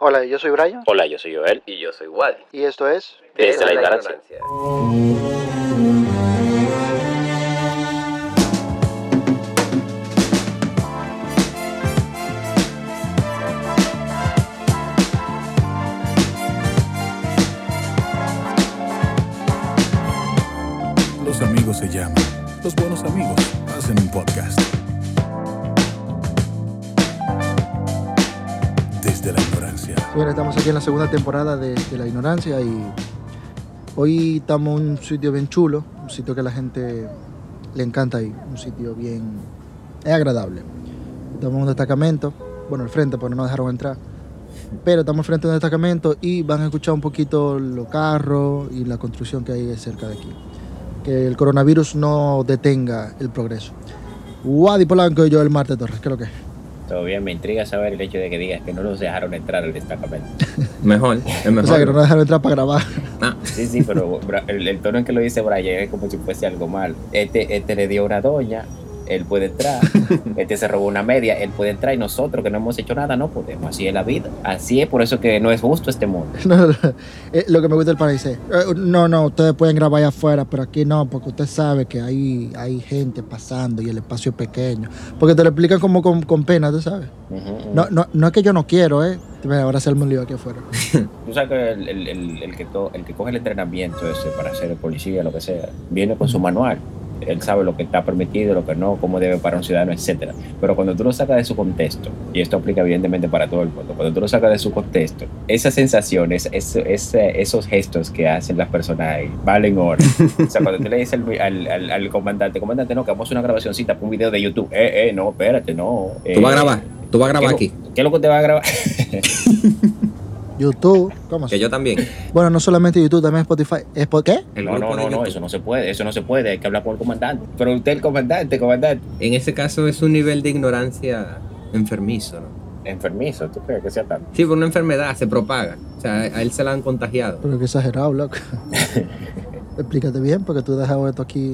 Hola, yo soy Brian. Hola, yo soy Joel. Y yo soy Wally. Y esto es... Desde la ignorancia. Los Estamos aquí en la segunda temporada de, La Ignorancia y hoy estamos en un sitio bien chulo, un sitio que a la gente le encanta ir, un sitio bien... es agradable. Estamos en un destacamento, bueno, al frente, pero no nos dejaron entrar. Pero estamos frente de un destacamento y van a escuchar un poquito los carros y la construcción que hay cerca de aquí. Que el coronavirus no detenga el progreso. Wadi Polanco y yo, el Marte Torres, ¿qué es lo que es? Todo bien, me intriga saber el hecho de que digas que no nos dejaron entrar al destacamento. Mejor, es O mejor. sea, que no nos dejaron entrar para grabar. Ah, Sí, sí, pero el, el tono en que lo dice Brian es como si fuese algo mal. Este, este le dio una doña, él puede entrar. Este se robó una media, él puede entrar. Y nosotros que no hemos hecho nada, no podemos. Así es la vida. Así es, por eso que no es justo este mundo. No, no, no. Eh, lo que me gusta del pana dice, eh, no, no, ustedes pueden grabar allá afuera, pero aquí no, porque usted sabe que hay, hay gente pasando y el espacio es pequeño. Porque te lo explican como con, con pena, tú sabes. No, no, no es que yo no quiero, ¿eh? Ahora arma un lío aquí afuera. Tú sabes que el, el- el- el que to- el que coge el entrenamiento ese para ser policía, lo que sea, viene con su manual. Él sabe lo que está permitido, lo que no, cómo debe para un ciudadano, etcétera. Pero cuando tú lo sacas de su contexto, y esto aplica evidentemente para todo el mundo, cuando tú lo sacas de su contexto, esas sensaciones, esos gestos que hacen las personas ahí, valen oro. o sea, cuando tú le dices al, al- al- al comandante, comandante, no, que vamos a una grabacióncita para un video de YouTube. Eh, eh, no, espérate, no. tú vas a Eh, grabar. Tú vas a grabar ¿qué aquí. ¿Qué es lo que te va a grabar? YouTube, ¿cómo Que así? yo también. Bueno, no solamente YouTube, también Spotify. ¿Es por qué? El No, grupo no, no, no, eso no se puede, eso no se puede, hay que hablar con el comandante. Pero usted el comandante, comandante. En ese caso es un nivel de ignorancia enfermizo, ¿no? Enfermizo, ¿tú crees que sea tanto? Sí, por una enfermedad se propaga. O sea, a él se la han contagiado. Pero qué exagerado, loco. Explícate bien, porque tú has dejado esto aquí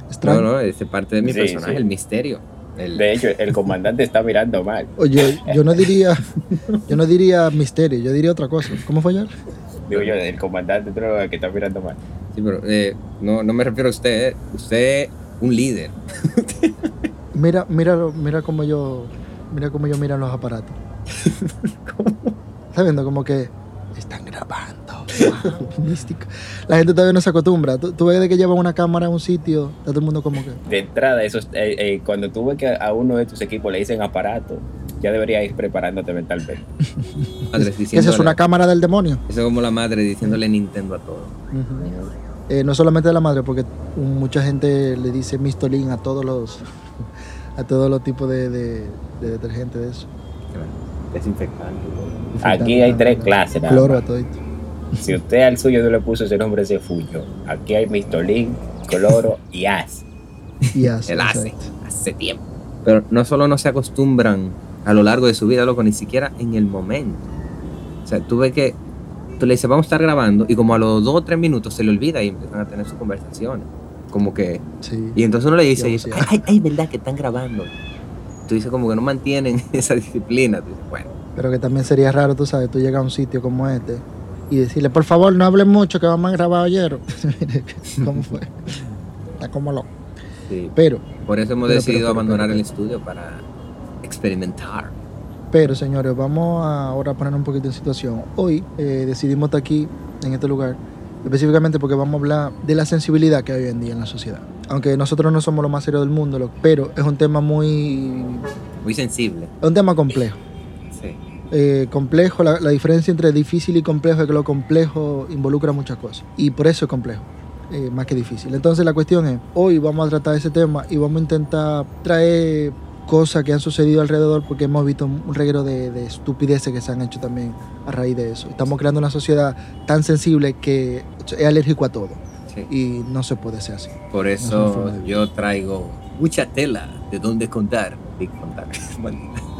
No, extraño. no, es parte de mi Sí, personaje, sí. el misterio. El- De hecho, el comandante está mirando mal. Oye, yo no diría, yo no diría misterio, yo diría otra cosa. ¿Cómo fue ayer? Digo yo, el comandante no, que está mirando mal. Sí, pero eh, no, no me refiero a usted. eh. Usted es un líder. Mira, mira, mira cómo yo, mira cómo yo miran los aparatos. ¿Estás viendo? Como que están grabando. Wow, místico. La gente todavía no se acostumbra. Tú, tú ves de que llevan una cámara a un sitio, está todo el mundo como que. De entrada, eso, es- eh, eh, cuando tú ves que a uno de tus equipos le dicen aparato, ya deberías ir preparándote mentalmente. ¿Qué es una cámara del demonio? Eso es como la madre diciéndole Nintendo a todo. Eh, no solamente de la madre, porque mucha gente le dice mistolín a todos los a todos los tipos de, de, de detergente de eso. Desinfectante. Aquí hay tres clases. Cloro a todito. Si usted al suyo no le puso ese nombre, ese fuyo. Aquí hay mistolín, cloro y as. Y así. Él hace, hace tiempo. Pero no solo no se acostumbran a lo largo de su vida, loco, ni siquiera en el momento. O sea, tú ves que tú le dices, vamos a estar grabando, y como a los dos o tres minutos se le olvida y empiezan a tener sus conversaciones. Como que. Sí. Y entonces uno le dice, sí. ay, ay, ay, verdad que están grabando. Tú dices, como que no mantienen esa disciplina. Tú dices, bueno, Pero que también sería raro, tú sabes, tú llegas a un sitio como este y decirle, por favor, no hablen mucho que vamos a grabar ayer. ¿Cómo fue? Está como loco. sí. Pero, Por eso hemos Pero, decidido pero, pero, abandonar el estudio para experimentar. pero, señores, vamos a ahora a poner un poquito en situación. Hoy eh, decidimos estar aquí, en este lugar, específicamente porque vamos a hablar de la sensibilidad que hay hoy en día en la sociedad. Aunque nosotros no somos lo más serio del mundo, pero es un tema muy... Muy sensible. es un tema complejo. Eh, complejo, la, la diferencia entre difícil y complejo es que lo complejo involucra muchas cosas. Y por eso es complejo, eh, más que difícil. Entonces la cuestión es, hoy vamos a tratar ese tema y vamos a intentar traer cosas que han sucedido alrededor porque hemos visto un reguero de, de estupideces que se han hecho también a raíz de eso. Estamos creando una sociedad tan sensible que es alérgico a todo sí. y no se puede ser así. Por No es una eso yo traigo mucha tela de dónde contar. Y contar.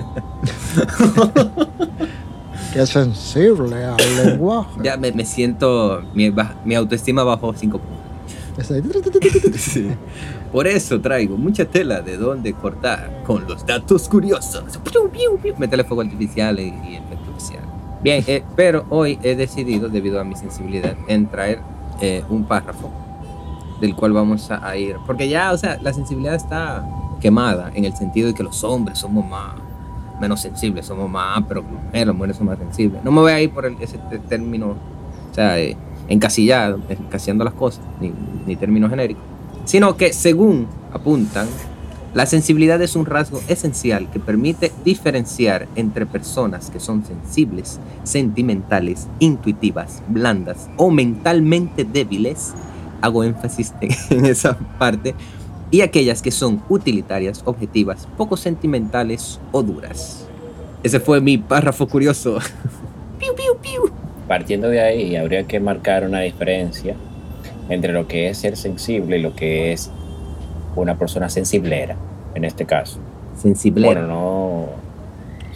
Que sensible al lenguaje. ya me, me siento, mi, mi autoestima bajó 5 puntos. Ese- Por eso traigo mucha tela de dónde cortar con los datos curiosos. Métele fuego artificial y, y efectos especiales. Bien, eh, pero hoy he decidido, debido a mi sensibilidad, en traer eh, un párrafo del cual vamos a, a ir. Porque ya, o sea, la sensibilidad está quemada en el sentido de que los hombres somos más menos sensibles, somos más, pero eh, las mujeres son más sensibles. No me voy a ir por ese término, o sea, eh, encasillado, encasillando las cosas, ni, ni término genérico, sino que según apuntan, la sensibilidad es un rasgo esencial que permite diferenciar entre personas que son sensibles, sentimentales, intuitivas, blandas o mentalmente débiles, hago énfasis en esa parte, y aquellas que son utilitarias, objetivas, poco sentimentales o duras. Ese fue mi párrafo curioso. Piu, piu, piu. Partiendo de ahí, habría que marcar una diferencia entre lo que es ser sensible y lo que es una persona sensiblera, en este caso. Sensiblera. Bueno, no.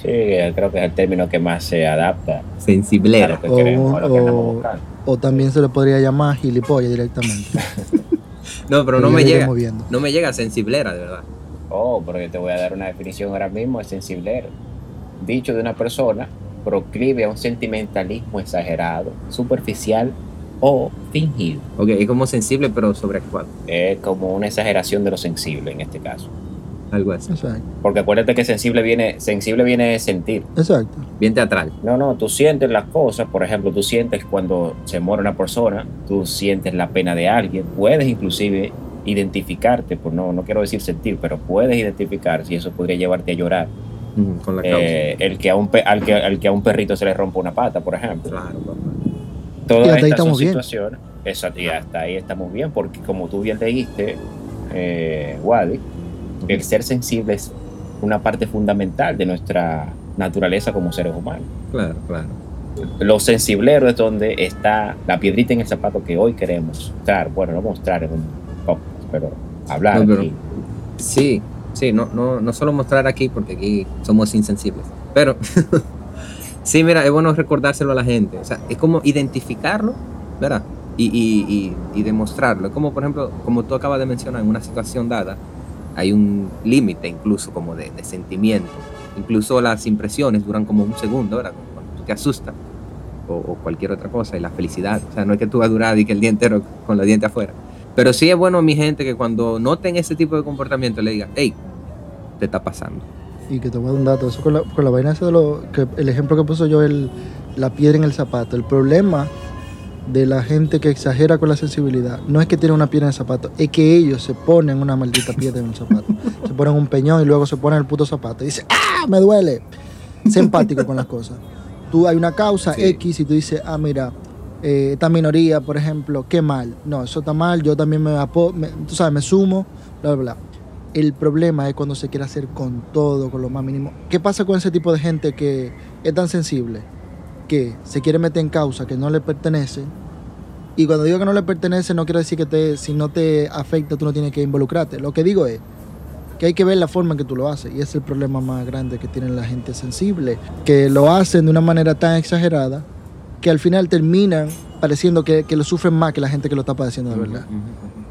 Sí, creo que es el término que más se adapta a sensiblera. lo que O queremos, a lo que un- andamos o- buscando. O también se le podría llamar gilipollas directamente. No, pero no me llega. moviendo. No me llega sensiblera, de verdad. Oh, porque te voy a dar una definición ahora mismo, es sensiblero. Dicho de una persona proclive a un sentimentalismo exagerado, superficial o fingido. Ok, es como sensible, pero sobreactuado. Es como una exageración de lo sensible en este caso. Algo así. Exacto. Porque acuérdate que sensible viene, sensible viene de sentir. Exacto. Bien teatral. No, no, tú sientes las cosas, por ejemplo, tú sientes cuando se muere una persona, tú sientes la pena de alguien, puedes inclusive identificarte, pues no, no quiero decir sentir, pero puedes identificar si eso podría llevarte a llorar. Con la causa. Eh, el que a un pe- al, que, al que a un perrito se le rompa una pata, por ejemplo. Claro, papá. Y Todas hasta ahí estas son estamos bien. situaciones. Exacto, y hasta ahí estamos bien, porque como tú bien leíste, eh, Wadi, el ser sensible es una parte fundamental de nuestra naturaleza como seres humanos. Claro, claro. Lo sensiblero es donde está la piedrita en el zapato que hoy queremos mostrar. Bueno, no mostrar en un podcast, pero hablar No, pero- aquí. Sí, sí, no, no, no solo mostrar aquí, porque aquí somos insensibles. Pero sí, mira, es bueno recordárselo a la gente. O sea, es como identificarlo, ¿verdad? Y, y, y, y demostrarlo. Es como, por ejemplo, como tú acabas de mencionar, en una situación dada, hay un límite incluso como de, sentimiento. Incluso las impresiones duran como un segundo, ¿verdad? Cuando tú te asustas o, cualquier otra cosa. Y la felicidad. O sea, no es que tú vas y que el día entero con los dientes afuera. Pero sí es bueno, mi gente, que cuando noten ese tipo de comportamiento le digan, hey, te está pasando. Y que te voy a dar un dato. Eso con la, con la vaina esa de lo. Que el ejemplo que puso yo, el, la piedra en el zapato. El problema de la gente que exagera con la sensibilidad no es que tiene una piedra en el zapato, es que ellos se ponen una maldita piedra en el zapato. Se ponen un peñón y luego se ponen el puto zapato. Y dice, ¡ah! Me duele. Sé empático con las cosas. Tú hay una causa Sí. X y tú dices, ah, mira, eh, esta minoría, por ejemplo, qué mal. No, eso está mal, yo también me, me- tú sabes, me sumo, bla, bla, bla. El problema es cuando se quiere hacer con todo, con lo más mínimo. ¿Qué pasa con ese tipo de gente que es tan sensible? Que se quiere meter en causa que no le pertenece. Y cuando digo que no le pertenece, no quiero decir que te, si no te afecta, tú no tienes que involucrarte. Lo que digo es que hay que ver la forma en que tú lo haces. Y es el problema más grande que tiene la gente sensible. Que lo hacen de una manera tan exagerada que al final terminan pareciendo que, que lo sufren más que la gente que lo está padeciendo de verdad.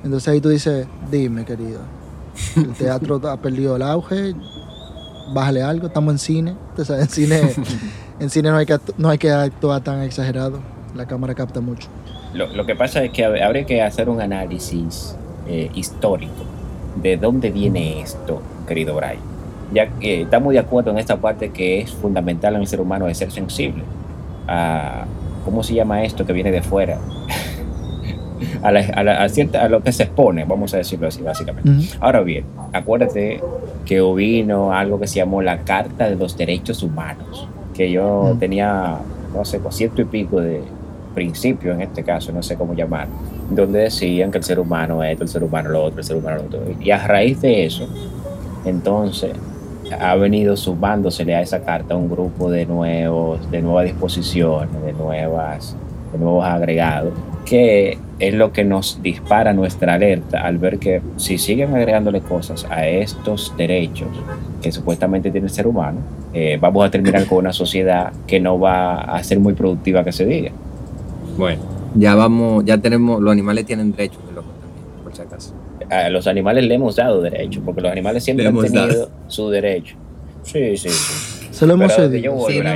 Entonces ahí tú dices, dime querido, el teatro ha perdido el auge, bájale algo, estamos en cine, en cine, en cine no, hay que, no hay que actuar tan exagerado, la cámara capta mucho. Lo, lo que pasa es que hab- habría que hacer un análisis eh, histórico de dónde viene esto, querido Brian. Ya que estamos de acuerdo en esta parte que es fundamental en el ser humano de ser sensible. A, ¿Cómo se llama esto que viene de fuera? a, la- a la- a cierta- a lo que se expone, vamos a decirlo así, básicamente. Ahora bien, acuérdate que vino algo que se llamó la Carta de los Derechos Humanos, que yo Mm. tenía, no sé, pues, ciento y pico de principios en este caso, no sé cómo llamar, donde decían que el ser humano esto, el ser humano lo otro, el ser humano lo otro. Y a raíz de eso, entonces, ha venido sumándosele a esa carta un grupo de nuevos, de nuevas disposiciones, de nuevas, de nuevos agregados, que es lo que nos dispara nuestra alerta al ver que si siguen agregándole cosas a estos derechos que supuestamente tiene el ser humano, eh, vamos a terminar con una sociedad que no va a ser muy productiva que se diga. Bueno, ya vamos, ya tenemos, los animales tienen derechos de loco también, por si acaso. A los animales le hemos dado derechos, porque los animales siempre Le han tenido su derecho. Sí, sí, sí. Se lo hemos cedido. Sí, no.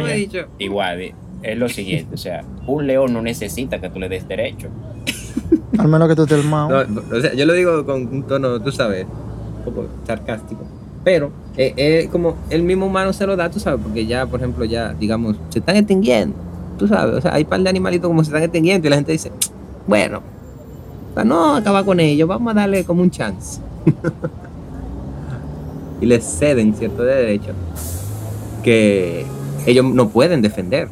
Igual, es lo siguiente, o sea, un león no necesita que tú le des derecho. Al menos que tú el mao. O sea, yo lo digo con un tono, tú sabes, un poco sarcástico. Pero eh, eh, como el mismo humano se lo da, tú sabes, porque ya, por ejemplo, ya, digamos, se están extinguiendo. Tú sabes, o sea, hay un par de animalitos como se están extinguiendo y la gente dice, bueno, para no acabar con ellos, vamos a darle como un chance. y les ceden cierto derecho que ellos no pueden defender.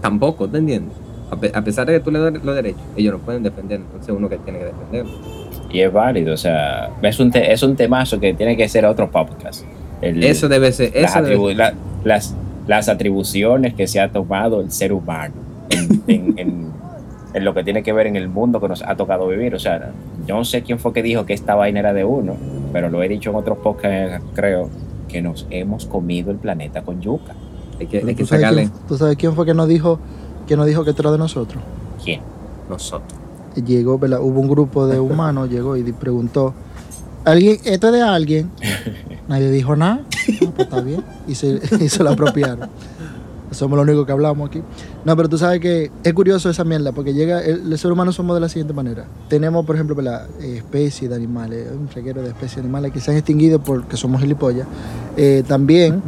Tampoco, ¿te entiendes? A, pe- a pesar de que tú le das los derechos, ellos no pueden defender. Entonces uno que tiene que defender. Y es válido, o sea, es un, te- es un temazo que tiene que ser otro podcast. El- Eso debe ser. las, Eso debe atribu- la- las, las atribuciones que se ha tomado el ser humano en, en- en- en lo que tiene que ver en el mundo que nos ha tocado vivir. O sea, yo no sé quién fue que dijo que esta vaina era de uno, pero lo he dicho en otros podcasts, creo, que nos hemos comido el planeta con yuca. Hay que, hay que ¿tú, sabes sacarle quién, tú sabes quién fue que nos dijo que nos dijo que esto era de nosotros? ¿Quién? nosotros. Llegó, ¿verdad? Hubo un grupo de humanos, llegó y preguntó, ¿alguien, esto es de alguien? Nadie dijo nada. No, pues está bien. Y se, y se lo apropiaron. Somos los únicos que hablamos aquí. No, pero tú sabes que es curioso esa mierda, porque llega, el, el ser humano somos de la siguiente manera. Tenemos, por ejemplo, la especie de animales, un reguero de especies de animales que se han extinguido porque somos gilipollas. Eh, también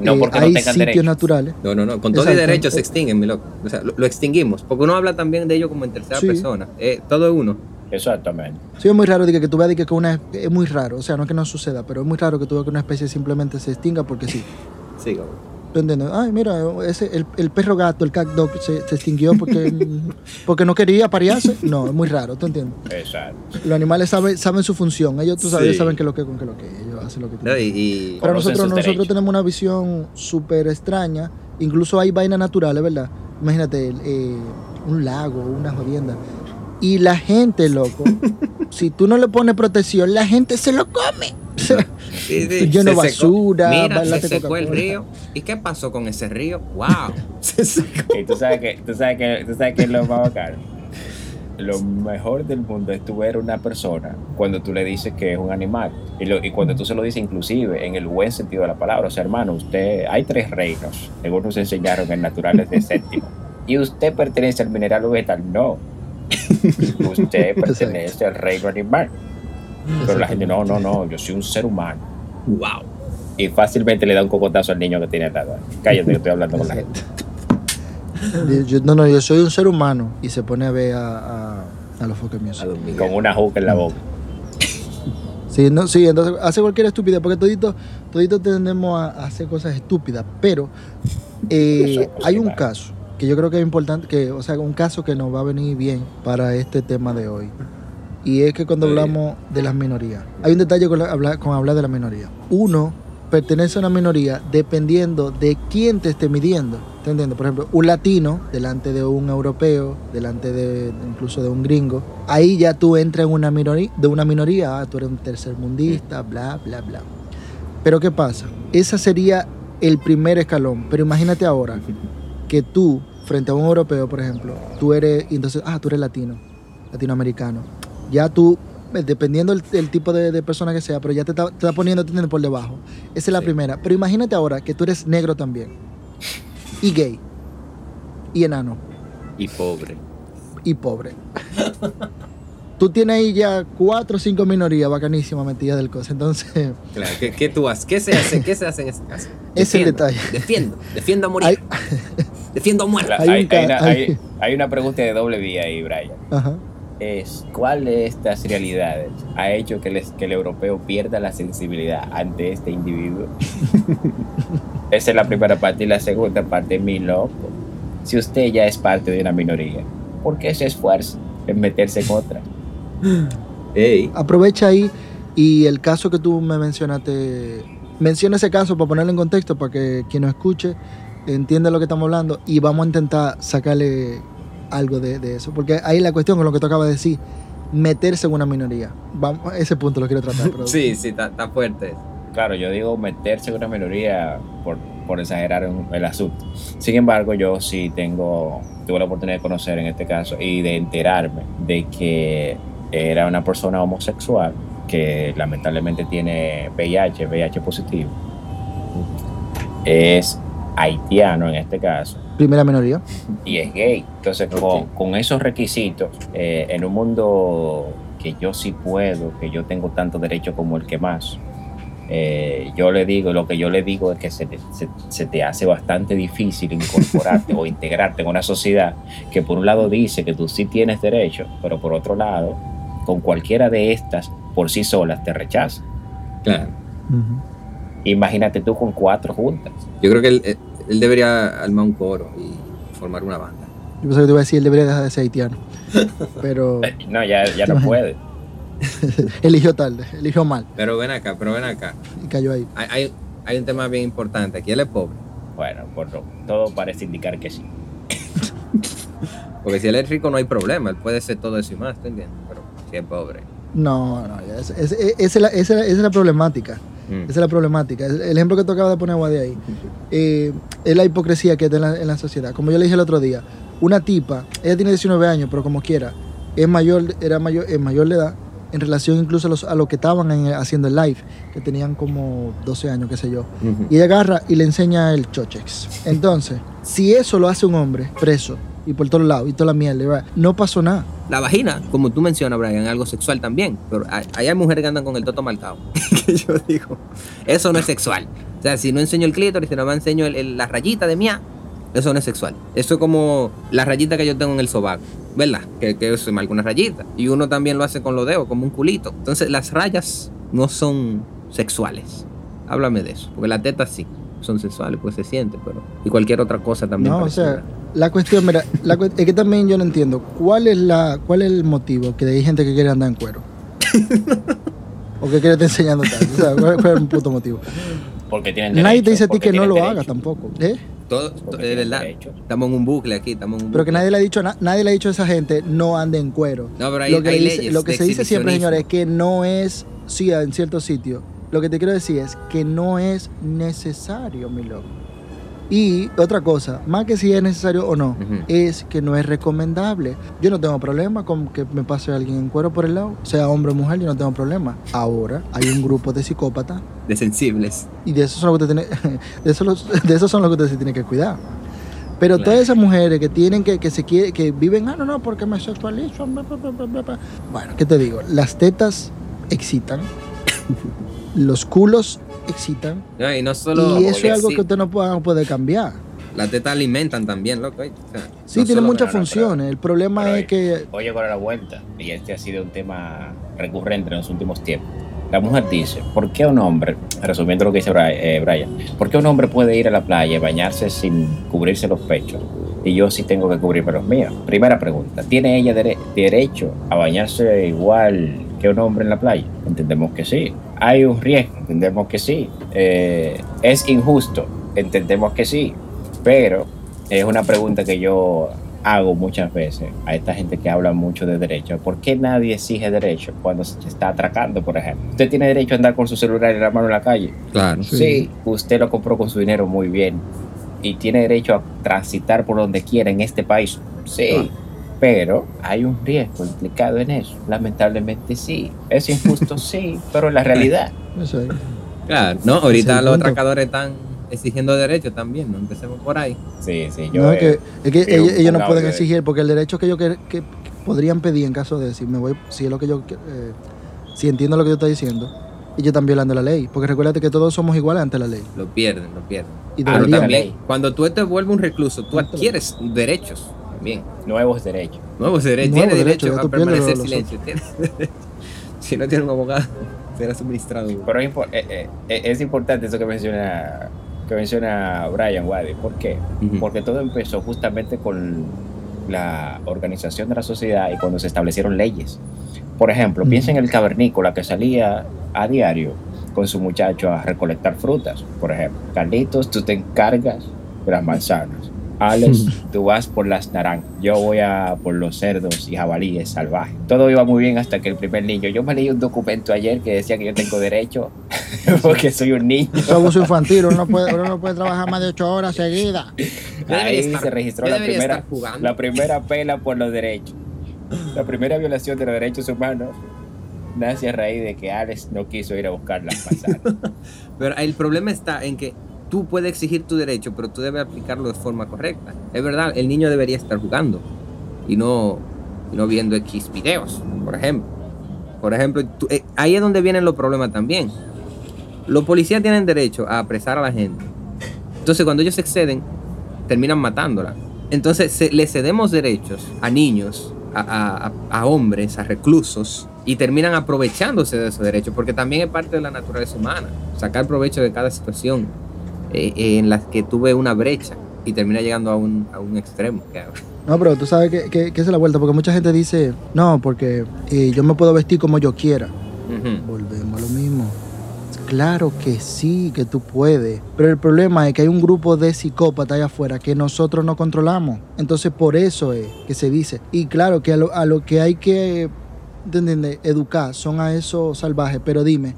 No eh, porque no hay tengan sitios derecho. naturales. No, no, no. Con todo el derecho se extinguen, mi loco. O sea, lo, lo extinguimos. Porque uno habla también de ellos como en tercera Sí. persona. Eh, todo es uno. Exactamente. Sí, es muy raro que, que tú veas que, una es muy raro, o sea, no que no suceda, pero es muy raro que tú veas que una especie simplemente se extinga porque sí. Sí, cabrón. ¿Tú entiendes? Ay, mira, ese, el, el perro gato, el cat dog, se, se extinguió porque, porque no quería parearse. No, es muy raro, ¿tú entiendes? Exacto. Los animales saben, saben su función, ellos, tú sabes, Sí. saben qué es lo que con qué lo que ellos hacen lo que No, tienen. y, y- Pero nosotros, nosotros derechos. tenemos una visión súper extraña. Incluso hay vainas naturales, ¿verdad? Imagínate, eh, un lago, una jodienda. Y la gente, loco, si tú no le pones protección, la gente se lo come. sí, sí, lleno se de secó. basura, Mira, se secó el río. ¿Y qué pasó con ese río? ¡Wow! se secó. Y tú sabes que, tú sabes que, tú sabes que es lo más bacano. Lo mejor del mundo es tú ver una persona cuando tú le dices que es un animal. Y, lo- y cuando tú se lo dices inclusive en el buen sentido de la palabra. O sea, hermano, usted, hay tres reinos, según nos enseñaron en Naturales de Séptimo. Y usted pertenece al mineral o vegetal. No. Usted pertenece al reino animal. Pero la gente, no, no, no, yo soy un ser humano. ¡Wow! Y fácilmente le da un cocotazo al niño que tiene al lado. Cállate, que estoy hablando con la gente. Yo- no, no, yo soy un ser humano. Y se pone a ver a, a, a los Miguel. Con una juca en la boca. Sí, no, sí, entonces hace cualquier estupidez, porque todito, todito tendemos a, hacer cosas estúpidas, pero eh, hay un caso que yo creo que es importante, que, o sea, un caso que nos va a venir bien para este tema de hoy. Y es que cuando hablamos de las minorías, hay un detalle con, la- hablar, con hablar de la minoría. Uno pertenece a una minoría dependiendo de quién te esté midiendo. ¿Te entiendes? Por ejemplo, un latino delante de un europeo, delante de incluso de un gringo, ahí ya tú entras en una minoría, de una minoría, ah, tú eres un tercermundista, bla, bla, bla. Pero ¿qué pasa? Esa sería el primer escalón. Pero imagínate ahora que tú, frente a un europeo, por ejemplo, tú eres, entonces, ah, tú eres latino, latinoamericano. Ya tú, eh, dependiendo del, del tipo de, de persona que sea, pero ya te está, te está poniendo por debajo. Esa es la Sí. primera. Pero imagínate ahora que tú eres negro también. Y gay. Y enano. Y pobre. Y pobre. tú tienes ahí ya cuatro o cinco minorías bacanísimas metidas del coso. Entonces, Claro, ¿qué, qué tú haces? ¿Qué se hace? ¿Qué se hace en ese caso? Es el detalle. Defiendo. Defiendo a morir. hay, Defiendo a muerte. Hay una, hay- hay- hay una pregunta de doble vía ahí, Brian. ajá. Es, ¿Cuál de estas realidades ha hecho que, les- que el europeo pierda la sensibilidad ante este individuo? Esa es la primera parte. Y la segunda parte, mi loco. Si usted ya es parte de una minoría, ¿por qué se esfuerza en meterse en otra? Aprovecha ahí y el caso que tú me mencionaste, menciona ese caso para ponerlo en contexto, para que quien nos escuche entienda lo que estamos hablando y vamos a intentar sacarle algo de, de eso. Porque ahí la cuestión con lo que tú acabas de decir, meterse en una minoría. Vamos, ese punto lo quiero tratar. pero- Sí, sí, está, fuerte. Claro, yo digo meterse en una minoría por, por exagerar en el asunto. Sin embargo, yo sí tengo, tuve la oportunidad de conocer en este caso y de enterarme de que era una persona homosexual que lamentablemente tiene VIH, VIH positivo. Es haitiano en este caso, Primera minoría. y es gay. Entonces, con, con esos requisitos, eh, en un mundo que yo sí puedo, que yo tengo tanto derecho como el que más, eh, yo le digo, lo que yo le digo es que se, te- se- se te hace bastante difícil incorporarte o integrarte en una sociedad que por un lado dice que tú sí tienes derecho, pero por otro lado, con cualquiera de estas por sí solas te rechaza. Claro. Ujú. Imagínate tú con cuatro juntas. Yo creo que él, él- debería armar un coro y formar una banda. Yo pensé que te iba a decir, él debería dejar de ser haitiano. Pero Eh, No, ya, ya no puede. eligió tarde, eligió mal Pero ven acá, pero ven acá. y cayó ahí. Hay, hay, hay un tema bien importante. Aquí él es pobre. Bueno, por lo- todo parece indicar que sí. Porque si él es rico no hay problema. Él puede ser todo eso y más, ¿te entiendes? Pero si es pobre. No, no, ya, es- es- es- esa, es la, es la problemática. Mm. Esa es la problemática. El, el ejemplo que tú acabas de poner, Wadi, ahí, eh, es la hipocresía que está en la, en la sociedad. Como yo le dije el otro día, una tipa, ella tiene 19 años, pero como quiera, es mayor, era mayor, es mayor de edad, en relación incluso a, los, a lo que estaban en- haciendo el live, que tenían como 12 años, qué sé yo. Y ella agarra y le enseña el chochex. Entonces, si eso lo hace un hombre preso y por todos lados y toda la mierda, ¿verdad? no pasó nada. La vagina, como tú mencionas, Brian, algo sexual también. Pero hay, hay mujeres que andan con el toto marcado. que yo digo, eso no es sexual. O sea, si no enseño el clítoris, si no me enseño el- el- la rayita de mía, eso no es sexual. Eso es como la rayita que yo tengo en el sobaco, ¿verdad? Que, que se marca una rayita. Y uno también lo hace con los dedos, como un culito. Entonces, las rayas no son sexuales. Háblame de eso. Porque las tetas sí son sexuales, pues se siente, pero. Y cualquier otra cosa también. No, o sea, la cuestión, mira, la cu- es que también yo no entiendo cuál es la cuál es el motivo que hay gente que quiere andar en cuero. o que quiere estar enseñando tal. O sea, ¿cuál, cuál es el puto motivo? Porque tienen Nadie te derecho, dice a ti que no lo derecho, hagas tampoco. ¿eh? Todo, porque todo- es tienen verdad. derecho. Estamos en un bucle aquí, estamos en un Pero que bucle. nadie le ha dicho na- nadie le ha dicho a esa gente no ande en cuero. No, pero hay, lo que, hay dice- leyes lo que de se dice siempre, señores, es que no es, sí, en ciertos sitios. Lo que te quiero decir es que no es necesario, mi loco. Y otra cosa, más que si es necesario o no, es que no es recomendable. Yo no tengo problema con que me pase alguien en cuero por el lado, sea hombre o mujer, yo no tengo problema. Ahora hay un grupo de psicópatas De sensibles. y de esos son los que usted tiene, de esos, de esos son los que usted se tiene que cuidar. Pero Claro. todas esas mujeres que tienen que, que se quiere, que viven, ah, no, no, porque me sexualizo. bla, bla, bla, bla, bla, bla". Bueno, ¿qué te digo? Las tetas excitan, los culos excitan, No, y no solo. y eso es algo que usted no puede, puede cambiar. Las tetas alimentan también, loco. ¿eh? O sea, Sí, no tiene muchas funciones. El problema pero es hay- que Oye, con la vuelta, y este ha sido un tema recurrente en los últimos tiempos. La mujer dice, ¿por qué un hombre, resumiendo lo que dice Bri- eh, Brian, ¿por qué un hombre puede ir a la playa y bañarse sin cubrirse los pechos? Y yo sí tengo que cubrirme los míos. Primera pregunta, ¿tiene ella dere- derecho a bañarse igual que un hombre en la playa? Entendemos que sí. ¿Hay un riesgo? Entendemos que sí. Eh, ¿Es injusto? Entendemos que sí. Pero es una pregunta que yo hago muchas veces a esta gente que habla mucho de derecho. ¿Por qué nadie exige derecho cuando se está atracando, por ejemplo? Usted tiene derecho a andar con su celular en la mano en la calle. Claro. Sí. Sí, usted lo compró con su dinero muy bien y tiene derecho a transitar por donde quiera en este país. Sí, Claro. Pero hay un riesgo implicado en eso. Lamentablemente sí. Es injusto, sí, pero en la realidad. eso es. Claro. No, ahorita los punto. atracadores están exigiendo derechos también, ¿no? Empecemos por ahí. Sí, sí, yo. No, es que, es que vi ellos, no pueden exigir, porque el derecho que ellos que, que podrían pedir en caso de si me voy, si es lo que yo, eh, si entiendo lo que yo estoy diciendo, ellos están violando la ley, porque recuérdate que todos somos iguales ante la ley. Lo pierden, lo pierden. Y Pero deberían. también, cuando tú te vuelves un recluso, tú adquieres derechos también. nuevos derechos. Nuevos derechos. Nuevos derechos, derecho a permanecer silencio. Si no tienes un abogado, será suministrado. Pero es, impor- eh, eh, es importante eso que menciona, que menciona Brian Wadi. ¿Por qué? Ujú. Porque todo empezó justamente con la organización de la sociedad y cuando se establecieron leyes. Por ejemplo, Ujú. piensa en el cavernícola que salía a diario con su muchacho a recolectar frutas. Por ejemplo, Carlitos, tú te encargas de las manzanas. Alex, tú vas por las naranjas. Yo voy a por los cerdos y jabalíes salvajes. Todo iba muy bien hasta que el primer niño. Yo me leí un documento ayer que decía que yo tengo derecho porque soy un niño. Es abuso infantil, uno no, puede, uno no puede trabajar más de ocho horas seguidas. Ahí estar- se registró la primera, la primera pela por los derechos. La primera violación de los derechos humanos nace a raíz de que Alex no quiso ir a buscar las manzanas. Pero el problema está en que tú puedes exigir tu derecho, pero tú debes aplicarlo de forma correcta. Es verdad, el niño debería estar jugando y no, no viendo X videos, por ejemplo. Por ejemplo, eh, ahí es donde vienen los problemas también. Los policías tienen derecho a apresar a la gente. Entonces, cuando ellos exceden, terminan matándola. Entonces, le cedemos derechos a niños, a- a hombres, a reclusos, y terminan aprovechándose de esos derechos, porque también es parte de la naturaleza humana, sacar provecho de cada situación eh, eh, en la que tuve una brecha y termina llegando a un, a un extremo. No, pero tú sabes que, que, es la vuelta, porque mucha gente dice, no, porque eh, yo me puedo vestir como yo quiera. Volvemos a lo mismo. Claro que sí, que tú puedes. Pero el problema es que hay un grupo de psicópatas allá afuera que nosotros no controlamos. Entonces por eso es que se dice. Y claro que a lo, a lo que hay que ¿te entiendes? educar son a esos salvajes. Pero dime,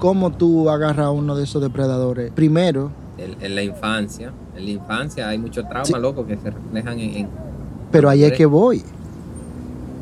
¿cómo tú agarras a uno de esos depredadores? Primero, En, en la infancia, en la infancia hay muchos traumas, Sí. loco, que se reflejan en, en- pero ahí es que voy.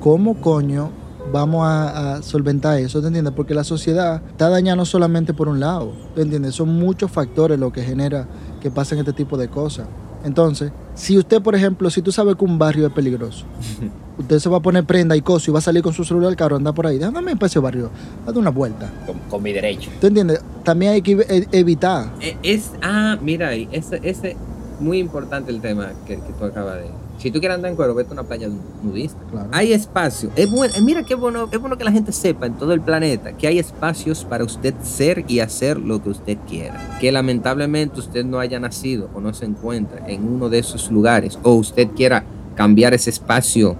¿Cómo coño vamos a, a solventar eso? ¿Te entiendes? Porque la sociedad está dañada no solamente por un lado. ¿Te entiendes? Son muchos factores lo que genera que pasen este tipo de cosas. Entonces, si usted, por ejemplo, si tú sabes que un barrio es peligroso, usted se va a poner prenda y coso y va a salir con su celular al carro, anda por ahí, déjame para ese barrio, haz una vuelta. Con, con mi derecho. ¿Te entiendes? También hay que e- evitar. Eh, Es, ah, mira ahí, ese, ese, muy importante el tema que, que tú acabas de... Si tú quieres andar en cuero, vete a una playa nudista. Claro. Hay espacio. Es bueno, eh, mira qué bueno, es bueno que la gente sepa en todo el planeta que hay espacios para usted ser y hacer lo que usted quiera. Que lamentablemente usted no haya nacido o no se encuentra en uno de esos lugares o usted quiera cambiar ese espacio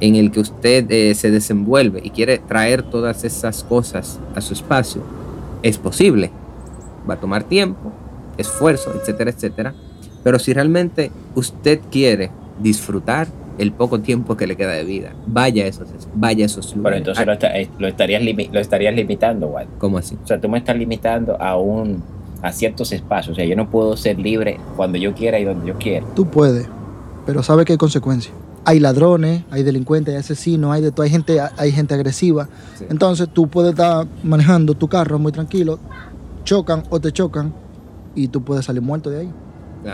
en el que usted eh, se desenvuelve y quiere traer todas esas cosas a su espacio, es posible. Va a tomar tiempo, esfuerzo, etcétera, etcétera. Pero si realmente usted quiere disfrutar el poco tiempo que le queda de vida, vaya a esos, vaya a esos Pero lugares. entonces lo, esta- eh, lo estarías, limi- lo estarías limitando, Juan. ¿Cómo así? O sea, tú me estás limitando a un a ciertos espacios. O sea, yo no puedo ser libre cuando yo quiera y donde yo quiera. Tú puedes, pero sabes que hay consecuencias. Hay ladrones, hay delincuentes, hay asesinos, hay de todo, hay gente, hay gente agresiva. Sí. Entonces tú puedes estar manejando tu carro muy tranquilo, chocan o te chocan y tú puedes salir muerto de ahí.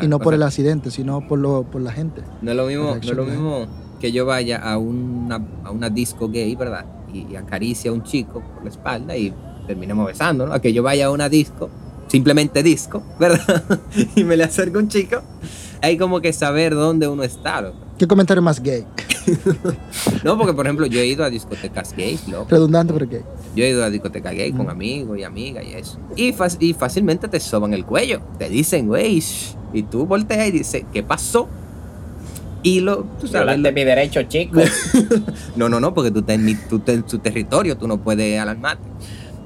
Y no por sea, el accidente, sino por, lo, por la gente. No es lo mismo, no es lo mismo que yo vaya a una, a una disco gay, ¿verdad? Y, y acaricie a un chico por la espalda y terminemos besando, ¿no? A que yo vaya a una disco, simplemente disco, ¿verdad? y me le acerque a un chico. Hay como que saber dónde uno está, loco. ¿Qué comentario más gay? No, porque por ejemplo yo he ido a discotecas gays, loco. Redundante, pero gay. Yo he ido a discoteca gay con amigos y amigas y eso. Y, y fácilmente te soban el cuello. Te dicen, güey, shh", y tú volteas y dices, ¿qué pasó? Y lo, tú sabes, lo- mi derecho, chico. no, no, no, porque tú estás en, mi- tú estás en su territorio, tú no puedes alarmarte.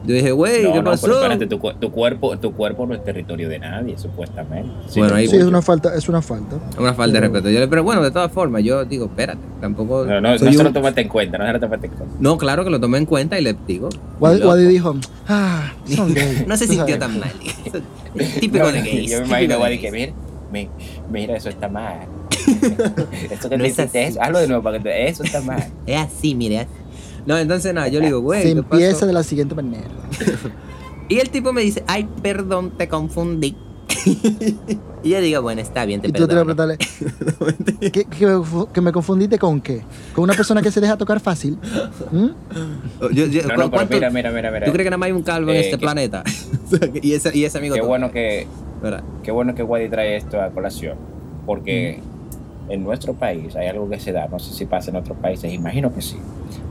Yo dije, güey, No, ¿qué no, pasó? pero espérate, tu, cu- tu cuerpo, tu cuerpo no es territorio de nadie, supuestamente. Bueno, ahí Sí, es una falta, es una falta. Una falta de respeto. Yo le, pero bueno, de todas formas, yo digo, espérate, tampoco. No, no, soy no se lo tomaste en cuenta, no se lo tomaste en cuenta. No, claro que lo tomé en cuenta y le digo. Wadi, dijo, ah, son gay. No se sintió tan mal. Típico No, de gays. Yo me imagino, Wadi, que mira, mi- mira, eso está mal. Esto que No te es hiciste, así. eso, hazlo de nuevo para que te, eso está mal. Es así, mire. así. No, entonces nada, yo le digo, güey. Se ¿qué empieza pasó? de la siguiente manera. Y el tipo me dice, ay, perdón, te confundí. y yo digo, bueno, está bien, te perdono. preguntarle, ¿qué, que, me- confundiste con qué? ¿Con una persona que se deja tocar fácil? ¿Mm? Yo- yo- No, ¿cu- no, pero mira, mira, mira, mira. ¿Tú crees que nada más hay un calvo en Eh, este que- planeta? y, ese, y ese amigo Qué todo, bueno que, ¿verdad? qué bueno que Wadi trae esto a colación, porque en nuestro país hay algo que se da, no sé si pasa en otros países, imagino que sí,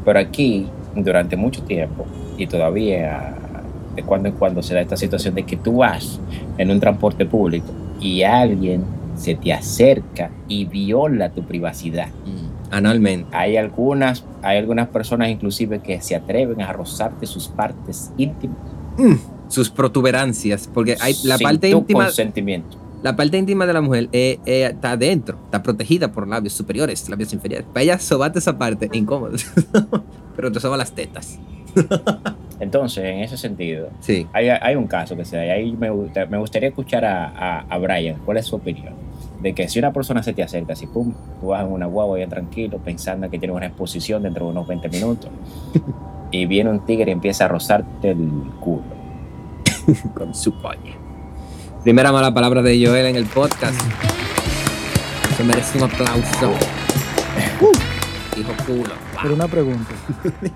pero aquí durante mucho tiempo y todavía de cuando en cuando se da esta situación de que tú vas en un transporte público y alguien se te acerca y viola tu privacidad. Mm, Analmente. Hay algunas, hay algunas personas inclusive que se atreven a rozarte sus partes íntimas. Sus protuberancias, porque hay la sin parte tu íntima, consentimiento. La parte íntima de la mujer eh, eh, está adentro, está protegida por labios superiores, labios inferiores. Para ella sobate esa parte, incómodo. Pero te soba las tetas. Entonces, en ese sentido, Sí. hay, hay un caso que se da, y ahí me, gusta- me gustaría escuchar a, a, a Brian, ¿cuál es su opinión? De que si una persona se te acerca, si pum, tú vas en una guagua bien tranquilo, pensando que tiene una exposición dentro de unos 20 minutos, y viene un tigre y empieza a rozarte el culo. Con su polla. Primera mala palabra de Joel en el podcast. Se merece un aplauso. Hijo culo. Pero una pregunta.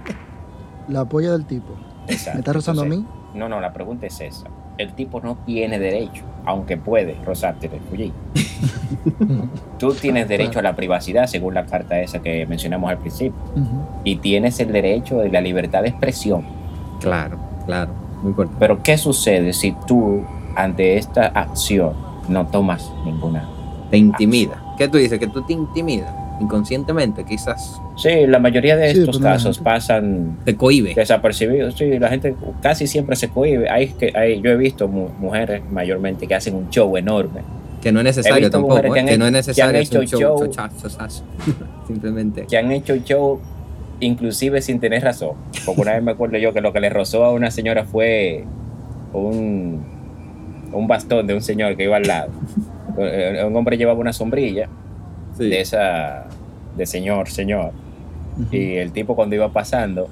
La polla del tipo. Exacto. ¿Me estás rozando a mí? No, no, la pregunta es esa. El tipo no tiene derecho, aunque puede rozarte el fullín. Tú tienes derecho a la privacidad, según la carta esa que mencionamos al principio. Y tienes el derecho de la libertad de expresión. Claro, claro. Muy importante. Pero ¿qué sucede si tú, ante esta acción, no tomas ninguna? Te intimida. ¿Qué tú dices? Que tú te intimidas inconscientemente, quizás Sí, la mayoría de Sí, estos pues, casos pasan te cohibe. desapercibidos. Sí, la gente casi siempre se cohibe. Hay que, hay, yo he visto mu- mujeres mayormente que hacen un show enorme. Que no es necesario tampoco. que ¿eh? han Que no es hecho- que han necesario hacer un hecho show. Simplemente. que han hecho show inclusive sin tener razón. Porque una vez me acuerdo yo que lo que le rozó a una señora fue un, un bastón de un señor que iba al lado. Eh, Un hombre llevaba una sombrilla Sí. de esa de señor, señor. Y el tipo cuando iba pasando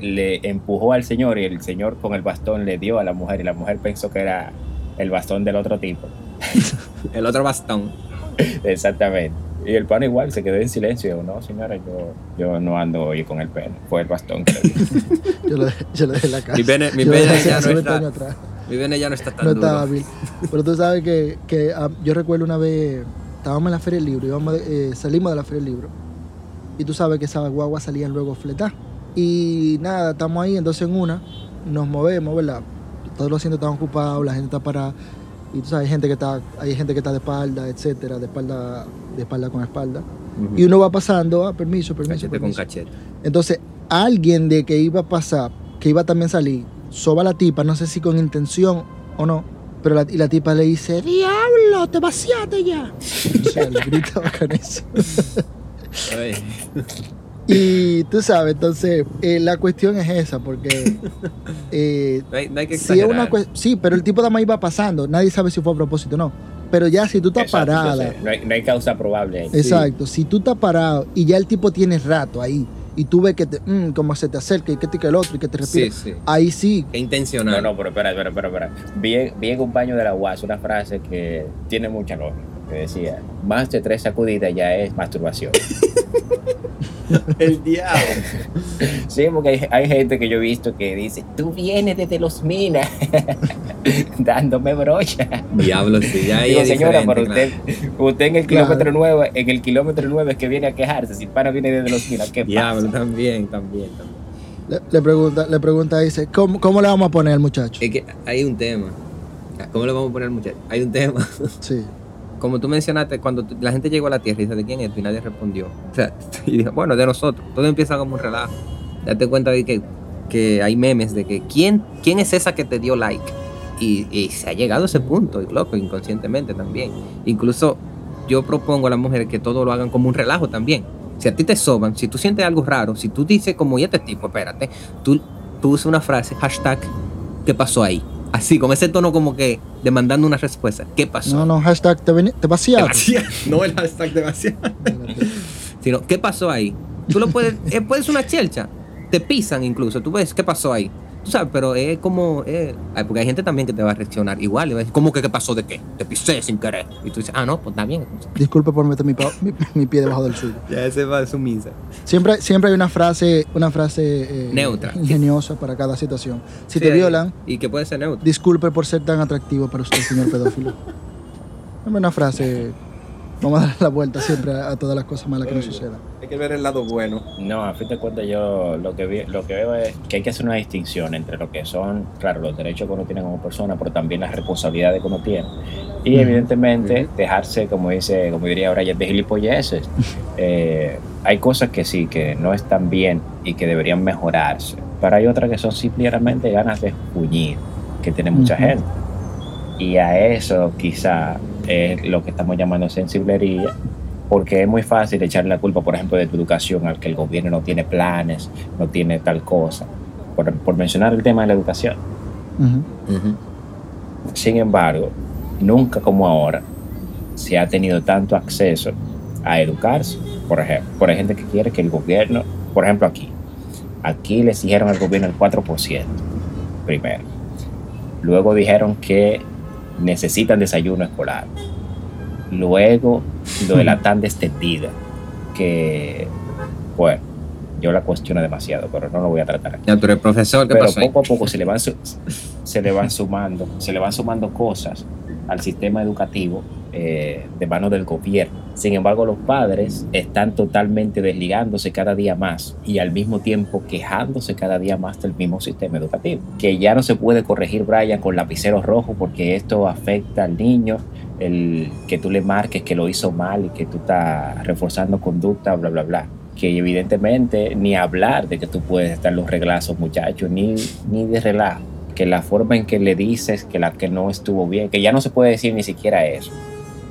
le empujó al señor y el señor con el bastón le dio a la mujer y la mujer pensó que era el bastón del otro tipo. El otro bastón. Exactamente. Y el pan igual se quedó en silencio. No, señora, yo, yo no ando hoy con el pene. Fue el bastón que le di. Yo lo dejé, yo lo dejé en la casa. Mi pene, mi Yo pene dejé ya hace no 20 años está. atrás. Mi ya no está tan No duro. está hábil. Pero tú sabes que, que, ah, yo recuerdo una vez, estábamos en la Feria del Libro, íbamos eh, salimos de la Feria del Libro. Y tú sabes que esas guaguas salían luego fletadas. Y nada, estamos ahí, entonces en una nos movemos, ¿verdad? Todos los asientos están ocupados, la gente está parada. Y tú sabes, hay gente que está, hay gente que está de espalda, etcétera, de espalda, de espalda con espalda. Y uno va pasando, ah, permiso, permiso, Cachete con permiso. cachete. Entonces, alguien de que iba a pasar, que iba a también salir, soba a la tipa, no sé si con intención o no, pero la, y la tipa le dice, ¡Diablo, te vaciaste ya! O sea, le gritaba con eso. Ay. Y tú sabes, entonces, eh, la cuestión es esa, porque... eh, No hay, no hay que si es una sí, pero el tipo de iba pasando, nadie sabe si fue a propósito o no. Pero ya si tú estás Exacto, parada, no, hay, no hay causa probable ahí. Exacto, si tú estás parado y ya el tipo tiene rato ahí y tú ves que te, mm, como se te acerca y que te que el otro y que te respira, Sí, sí. ahí sí. Qué No, intencional. no, pero espera, espera, espera. espera. Vi, en- vi en un baño de la UAS una frase que tiene mucha lógica. Que decía, más de tres sacudidas ya es masturbación. El diablo. Sí, porque hay, hay gente que yo he visto que dice, tú vienes desde los minas, dándome brocha. Diablo, sí, ya ahí Digo, es señora, pero usted, claro. usted en el Claro. kilómetro 9, en el kilómetro 9 es que viene a quejarse, si el pana viene desde los minas, ¿qué Diablo, pasa? también, también, también. Le, le pregunta, le pregunta, dice, ¿cómo, ¿cómo le vamos a poner al muchacho? Es que hay un tema. ¿Cómo le vamos a poner muchacho? Hay un tema. Sí. Como tú mencionaste, cuando la gente llegó a la Tierra y dice, ¿de quién es? Y nadie respondió. O sea, y dijo, bueno, de nosotros. Todo empieza como un relajo. Date cuenta de que, que hay memes de que ¿quién, quién es esa que te dio like? Y, y se ha llegado a ese punto, y loco, inconscientemente también. Incluso yo propongo a las mujeres que todo lo hagan como un relajo también. Si a ti te soban, si tú sientes algo raro, si tú dices como, y este tipo, espérate, tú, tú usas una frase, hashtag, ¿qué pasó ahí? Así, con ese tono como que demandando una respuesta. ¿Qué pasó? No, no, hashtag te, te vaciaste. No el hashtag demasiado. Sino, ¿qué pasó ahí? Tú lo puedes, eh, puedes una chelcha. Te pisan incluso. Tú ves, ¿qué pasó ahí? Tú sabes, pero es como. eh, porque hay gente también que te va a reaccionar igual. y va a decir, ¿Cómo que qué pasó de qué? Te pisé sin querer. Y tú dices, ah, no, pues está bien. Disculpe por meter mi, pa- mi, mi pie debajo del suyo. Ya ese va de su misa. Siempre, siempre hay una frase, una frase eh, Neutra. ingeniosa para cada situación. Si Sí, te hay- violan, Y que puede ser neutro. disculpe por ser tan atractivo para usted, señor pedófilo. Es una frase, vamos a dar la vuelta siempre a, a todas las cosas malas que nos sucedan. Hay que ver el lado bueno. No, a fin de cuentas yo lo que, vi- lo que veo es que hay que hacer una distinción entre lo que son, claro, los derechos que uno tiene como persona, pero también las responsabilidades que uno tiene. Y evidentemente dejarse, como dice, como diría ahora, de gilipolleces. Eh, hay cosas que sí, que no están bien y que deberían mejorarse. Pero hay otras que son simplemente ganas de espuñir, que tiene mucha gente. Y a eso quizá es lo que estamos llamando sensiblería, porque es muy fácil echarle la culpa, por ejemplo, de tu educación al que el gobierno no tiene planes, no tiene tal cosa, por, por mencionar el tema de la educación. Sin embargo, nunca como ahora se ha tenido tanto acceso a educarse. Por ejemplo, por hay gente que quiere que el gobierno, por ejemplo aquí, aquí le exigieron al gobierno el 4% primero. Luego dijeron que necesitan desayuno escolar. Luego, lo de la tanda extendida, que, bueno, yo la cuestiono demasiado, pero no lo voy a tratar aquí. Ya, profesor, ¿qué Pero pasó? poco a poco se le van se le van sumando, se le van sumando cosas al sistema educativo eh, de mano del gobierno. Sin embargo, los padres están totalmente desligándose cada día más y al mismo tiempo quejándose cada día más del mismo sistema educativo. Que ya no se puede corregir, Brian, con lapicero rojo porque esto afecta al niño, el que tú le marques que lo hizo mal y que tú estás reforzando conducta, bla, bla, bla que evidentemente ni hablar de que tú puedes estar los reglazos, muchachos, ni, ni de relajo. Que la forma en que le dices que la que no estuvo bien, que ya no se puede decir ni siquiera eso.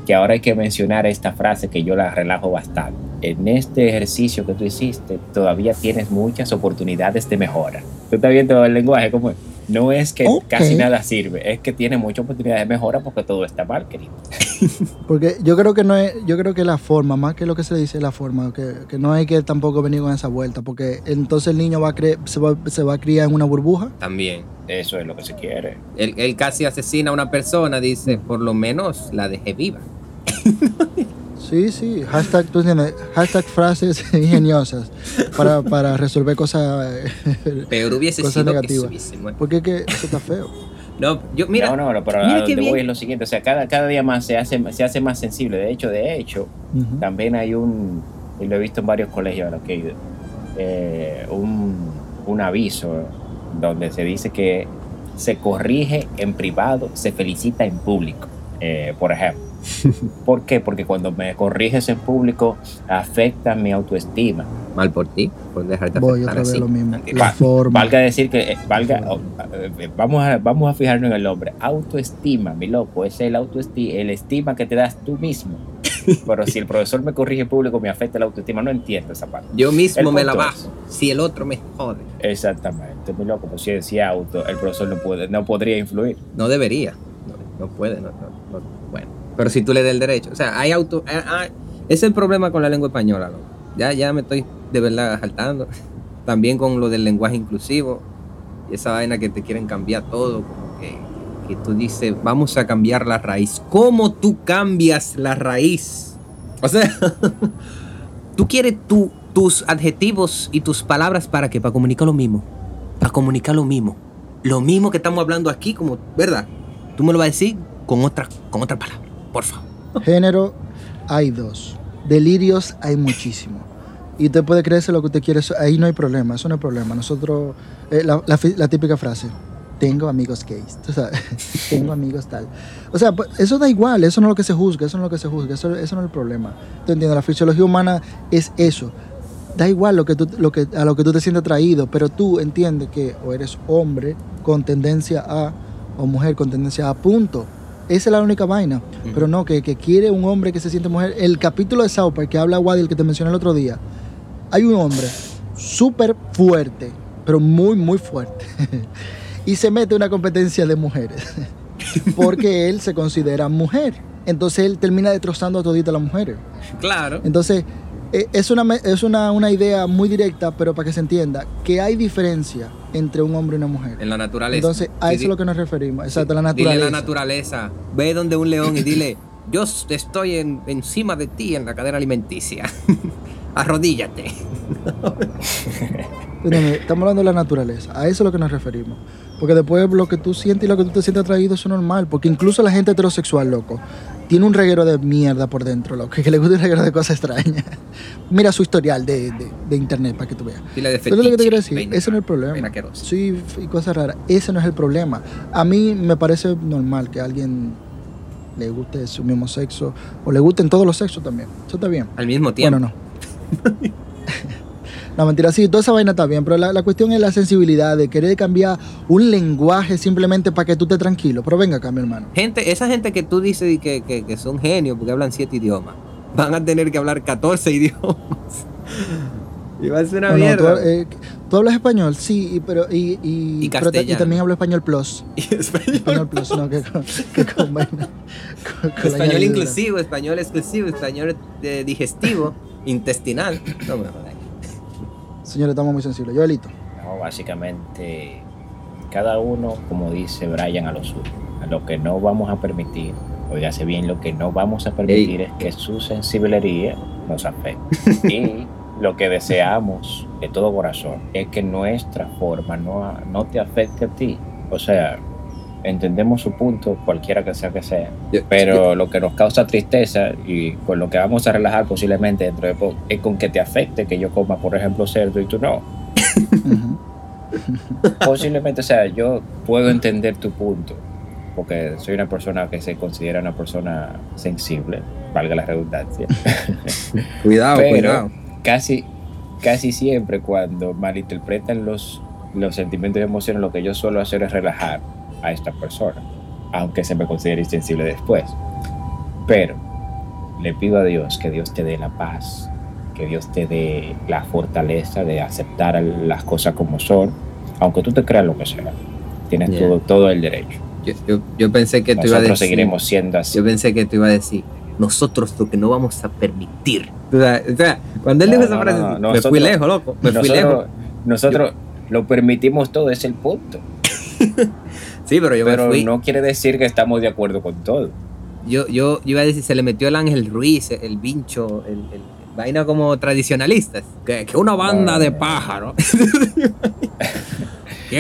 Que ahora hay que mencionar esta frase que yo la relajo bastante. En este ejercicio que tú hiciste, todavía tienes muchas oportunidades de mejora. Tú estás viendo el lenguaje como es? No es que casi nada sirve, es que tiene muchas oportunidades de mejora porque todo está mal, querido. Porque yo creo que no es, yo creo que la forma, más que lo que se le dice, la forma, que, que no hay que tampoco venir con esa vuelta, porque entonces el niño va a cre- se, va, se va a criar en una burbuja. También. Eso es lo que se quiere. Él, él casi asesina a una persona, dice, por lo menos la dejé viva. Sí, sí, hashtag, tú entiendes, hashtag frases ingeniosas para, para resolver cosas, eh, Peor hubiese Cosas sido que negativas. se hubiese muerto. porque es que eso está feo. No, yo, mira, no, no, no, pero mira donde voy bien. es lo siguiente, o sea, cada, cada día más se hace, se hace más sensible. De hecho, de hecho, también hay un, y lo he visto en varios colegios a los que he ido, eh, un, un aviso donde se dice que se corrige en privado, se felicita en público, eh, por ejemplo. ¿Por qué? Porque cuando me corriges en público afecta mi autoestima. mal por ti, por dejarte Voy afectar otra vez así. lo mismo. La Va- forma. Valga decir que, eh, valga, oh, eh, vamos, a, vamos a fijarnos en el nombre. Autoestima, mi loco, es el autoestima, el estima que te das tú mismo. Pero si el profesor me corrige en público, me afecta la autoestima. No entiendo esa parte. Yo mismo El me la bajo. Si el otro me jode. Exactamente, mi loco. Pues si decía auto, el profesor no, puede, no podría influir. No debería. No, no puede. No. Pero si tú le das el derecho. O sea, hay auto. ah, ah, ese es el problema con la lengua española. loco. Ya, ya me estoy de verdad saltando. También con lo del lenguaje inclusivo. Y esa vaina que te quieren cambiar todo. Como que, tú dices, vamos a cambiar la raíz. ¿Cómo tú cambias la raíz? O sea, tú quieres tu- tus adjetivos y tus palabras para que para comunicar lo mismo. Para comunicar lo mismo. Lo mismo que estamos hablando aquí, como, ¿verdad? Tú me lo vas a decir con otra, con otra palabra, por favor. Género hay dos. Delirios hay muchísimo. Y usted puede creerse lo que usted quiere. Ahí no hay problema. Eso no hay problema. Nosotros, eh, la, típica frase. Tengo amigos gays. Tengo amigos tal. O sea, pues, eso da igual. Eso no es lo que se juzga. Eso no es lo que se juzga. Eso, eso no es el problema. ¿Tú entiendes? La fisiología humana es eso. Da igual lo que tú, lo que, a lo que tú te sientes atraído. Pero tú entiendes que o eres hombre con tendencia a o mujer con tendencia a punto. Esa es la única vaina. Pero no, que, que quiere un hombre que se siente mujer. El capítulo de South Park que habla Wadi, el que te mencioné el otro día, hay un hombre súper fuerte, pero muy, muy fuerte. y se mete en una competencia de mujeres. porque él se considera mujer. Entonces él termina destrozando a toditas las mujeres. Claro. Entonces, eh, es, una, es una, una idea muy directa, pero para que se entienda, que hay diferencia entre un hombre y una mujer. En la naturaleza. Entonces, a Sí, eso es lo que nos referimos. Exacto, la Dile naturaleza. la naturaleza. Ve donde un león y dile, yo estoy en- encima de ti en la cadena alimenticia. Arrodíllate. Estamos hablando de la naturaleza, a eso es lo que nos referimos. Porque después lo que tú sientes y lo que tú te sientes atraído es normal. Porque incluso la gente heterosexual, loco, tiene un reguero de mierda por dentro, loco, que le gusta un reguero de cosas extrañas. Mira su historial de, de- de internet para que tú veas. Dile de Pero es lo que te fetiche, quiero decir, ese no es el problema. Sí, y cosas raras. Ese no es el problema. A mí me parece normal que a alguien le guste su mismo sexo o le gusten todos los sexos también. Eso está bien. Al mismo tiempo. Bueno, no. no, mentira, sí, toda esa vaina está bien, pero la, la cuestión es la sensibilidad de querer cambiar un lenguaje simplemente para que tú estés tranquilo. Pero venga acá, mi hermano. Gente, esa gente que tú dices que, que, que son genios porque hablan siete idiomas, van a tener que hablar 14 idiomas. y va a ser una No, no, mierda. tú, eh, tú hablas español, sí, y, pero, y, y, Y pero y también hablo español plus. Y español. Español plus, no, que con, que con vaina- con- con español inclusivo, español exclusivo, español eh, digestivo, intestinal. No. Señores, estamos muy sensibles. Joelito. No, básicamente, cada uno, como dice Brian, a lo suyo. lo que no vamos a permitir, oígase bien, lo que no vamos a permitir es que su sensibilidad nos afecte. y lo que deseamos de todo corazón es que nuestra forma no, no te afecte a ti. O sea, entendemos su punto, cualquiera que sea que sea, Yo- pero lo que nos causa tristeza y con lo que vamos a relajar posiblemente dentro de poco es con que te afecte que yo coma, por ejemplo, cerdo y tú no. Posiblemente, o sea, yo puedo entender tu punto, porque soy una persona que se considera una persona sensible, valga la redundancia. Cuidado, Pero- cuidado. casi, casi siempre cuando malinterpretan los, los sentimientos y emociones, lo que yo suelo hacer es relajar a esta persona, aunque se me considere insensible después. Pero le pido a Dios que Dios te dé la paz, que Dios te dé la fortaleza de aceptar las cosas como son, aunque tú te creas lo que sea. Tienes Yeah. todo, todo el derecho. Yo, yo- yo pensé que tú iba a Nosotros decir. seguiremos siendo así. Yo pensé que tú iba a decir. Nosotros lo que no vamos a permitir. O sea, o sea, cuando él No, dijo esa no, frase, no, me fui nosotros- lejos, loco. Me fui lejos. nosotros nosotros lo permitimos todo, es el punto. Sí, pero yo pero me fui. no quiere decir que estamos de acuerdo con todo. Yo, yo, yo iba a decir, se le metió el Ángel Ruiz, el vincho, el, el- vaina como tradicionalistas. Que, que una banda No, de pájaros.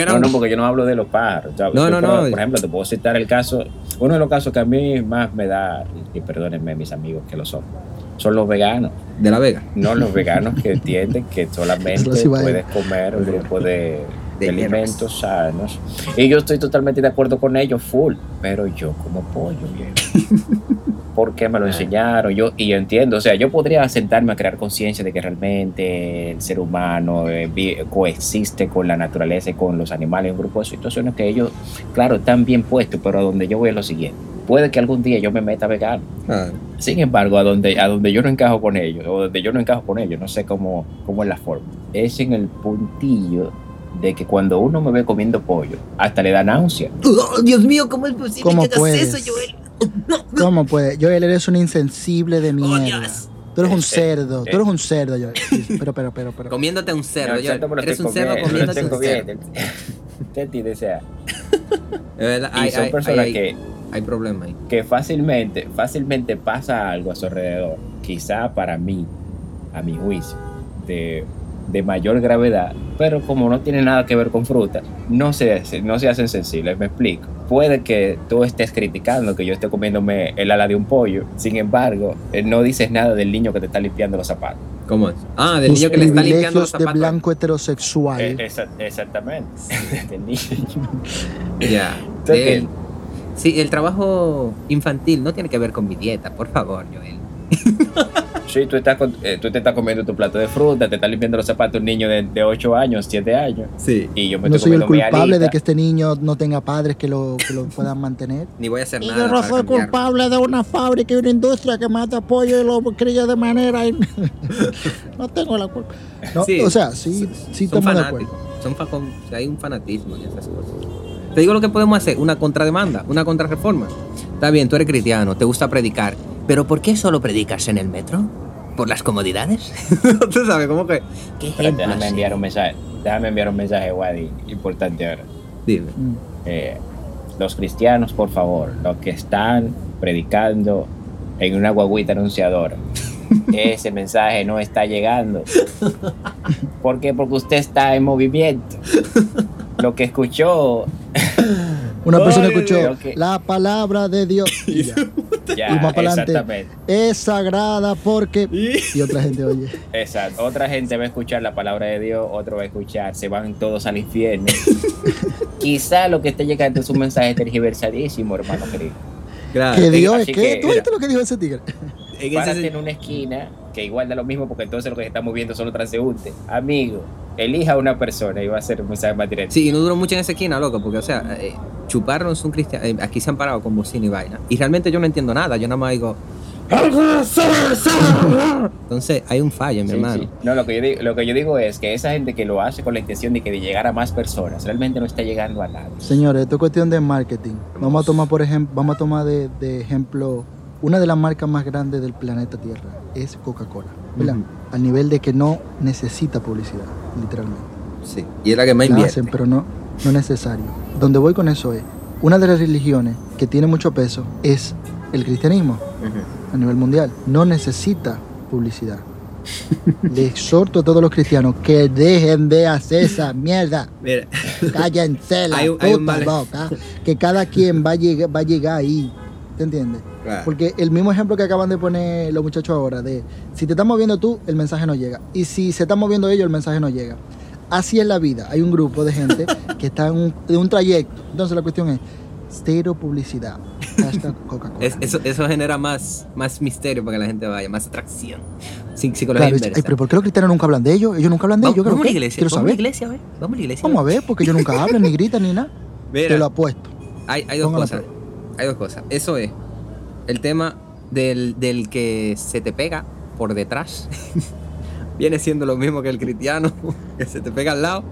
No, no, porque yo no hablo de los pájaros. o sea, No, no, por, no. Por ejemplo, te puedo citar el caso, uno de los casos que a mí más me da, y perdónenme mis amigos que lo son, son los veganos. de la Vega. No los veganos que entienden que solamente puedes comer un grupo de, De de alimentos sanos. Y yo estoy totalmente de acuerdo con ellos, full. Pero yo como pollo, porque me lo enseñaron. Yo, y yo entiendo, o sea, yo podría sentarme a crear conciencia de que realmente el ser humano eh, coexiste con la naturaleza y con los animales, un grupo de situaciones que ellos, claro, están bien puestos, pero a donde yo voy es lo siguiente. Puede que algún día yo me meta vegano. Ah, Sin embargo, a donde, a donde yo no encajo con ellos, o donde yo no encajo con ellos, no sé cómo, cómo es la forma, es en el puntillo de que cuando uno me ve comiendo pollo, hasta le da náusea. Oh, Dios mío, ¿cómo es posible ¿Cómo que hagas puedes? eso, Joel? ¿Cómo puede? Joel, eres un insensible de mierda. Dios. Tú eres un Eh, cerdo, eh. tú eres un cerdo, Joel. Pero, pero, pero, pero. Comiéndote un cerdo. No, Joel. lo Eres un cerdo comiéndote un cerdo. comiendo. ¿Te entiendes? O sea, De verdad, y hay, son personas que, hay problema ahí. que fácilmente, fácilmente pasa algo a su alrededor, quizá para mí, a mi juicio, de, de mayor gravedad, pero como no tiene nada que ver con frutas, no se, no se hacen sensibles, me explico. Puede que tú estés criticando que yo esté comiéndome el ala de un pollo, sin embargo, eh, no dices nada del niño que te está limpiando los zapatos. ¿Cómo es? Ah, del Tus niño que le está limpiando los privilegios de zapatos. blanco heterosexual. Eh, esa- exactamente. Del niño. Ya. El- sí, el trabajo infantil no tiene que ver con mi dieta, por favor, Joel. Sí, tú, estás con- eh, tú te estás comiendo tu plato de fruta, te está limpiando los zapatos un niño de, de 8 años, 7 años, Sí. y yo me no estoy soy el culpable de que este niño no tenga padres que lo, que lo puedan mantener. Ni voy a hacer Y nada. yo no soy culpable de una fábrica y una industria que mata pollo y lo cría de manera. y- no tengo la culpa. No, Sí, o sea, sí, sí son estamos de acuerdo. Son hay un fanatismo en esas cosas. Te digo lo que podemos hacer, una contrademanda, una contrarreforma. Está bien, tú eres cristiano, te gusta predicar, pero ¿por qué solo predicas en el metro? ¿Por las comodidades? tú sabes, ¿cómo que? ¿Qué ejemplo déjame así? enviar un mensaje, déjame enviar un mensaje, Wadi, importante ahora. Dime. Mm. Eh, los cristianos, por favor, los que están predicando en una guaguita anunciadora, ese mensaje no está llegando. ¿Por qué? Porque usted está en movimiento. Lo que escuchó, Una persona escuchó la palabra de Dios y ya. ya, Y más para adelante. exactamente. es sagrada porque y otra gente oye. Exacto. Otra gente va a escuchar la palabra de Dios, otro va a escuchar, se van todos al infierno. Quizá lo que esté llegando es un mensaje tergiversadísimo, hermano querido. Claro. Que Dios es así que tú viste lo que dijo ese tigre. en ese en una esquina que igual da lo mismo porque entonces lo que se está moviendo son los transeúntes. Amigo, elija a una persona y va a ser un mensaje más directo. Sí, y no duró mucho en esa esquina, loco, porque, o sea, eh, chuparnos un cristiano. eh, aquí se han parado con bocina y vaina. Y realmente yo no entiendo nada, yo nada más digo. Entonces, hay un fallo, mi Sí, hermano. sí. No, lo que, yo digo, lo que yo digo es que esa gente que lo hace con la intención de que de llegar a más personas, realmente no está llegando a nada. Señores, esto es cuestión de marketing. Vamos a tomar, por ejemplo, vamos a tomar de, de ejemplo una de las marcas más grandes del planeta Tierra es Coca-Cola. Al nivel de que no necesita publicidad, literalmente. Sí. Y es la que más La invierte. hacen, pero no, no es necesario. Donde voy con eso es, una de las religiones que tiene mucho peso es el cristianismo a nivel mundial. No necesita publicidad. Le exhorto a todos los cristianos que dejen de hacer esa mierda. Mira, Cállense la Hay puta boca. Que cada quien va a, llegar, va a llegar ahí. ¿Te entiendes? claro. Porque el mismo ejemplo que acaban de poner los muchachos ahora, de si te estás moviendo tú, el mensaje no llega. Y si se están moviendo ellos, el mensaje no llega. Así es la vida. Hay un grupo de gente que está en un, trayecto. Entonces la cuestión es, cero publicidad. Hashtag Coca-Cola. Es- eso, eso genera más, más misterio para que la gente vaya, más atracción. Sin psicología Claro, dice, inversa. "Ay, pero ¿por qué los cristianos nunca hablan de ellos? Ellos nunca hablan de ellos. ¿qué es lo vamos a la iglesia, vamos a la iglesia. Vamos a la iglesia. Vamos a ver, porque ellos nunca hablan, ni gritan, ni nada. Te Mira, lo apuesto. hay, hay dos Póngala cosas. Hay dos cosas. Eso es el tema del, del que se te pega por detrás. Viene siendo lo mismo que el cristiano, que se te pega al lado.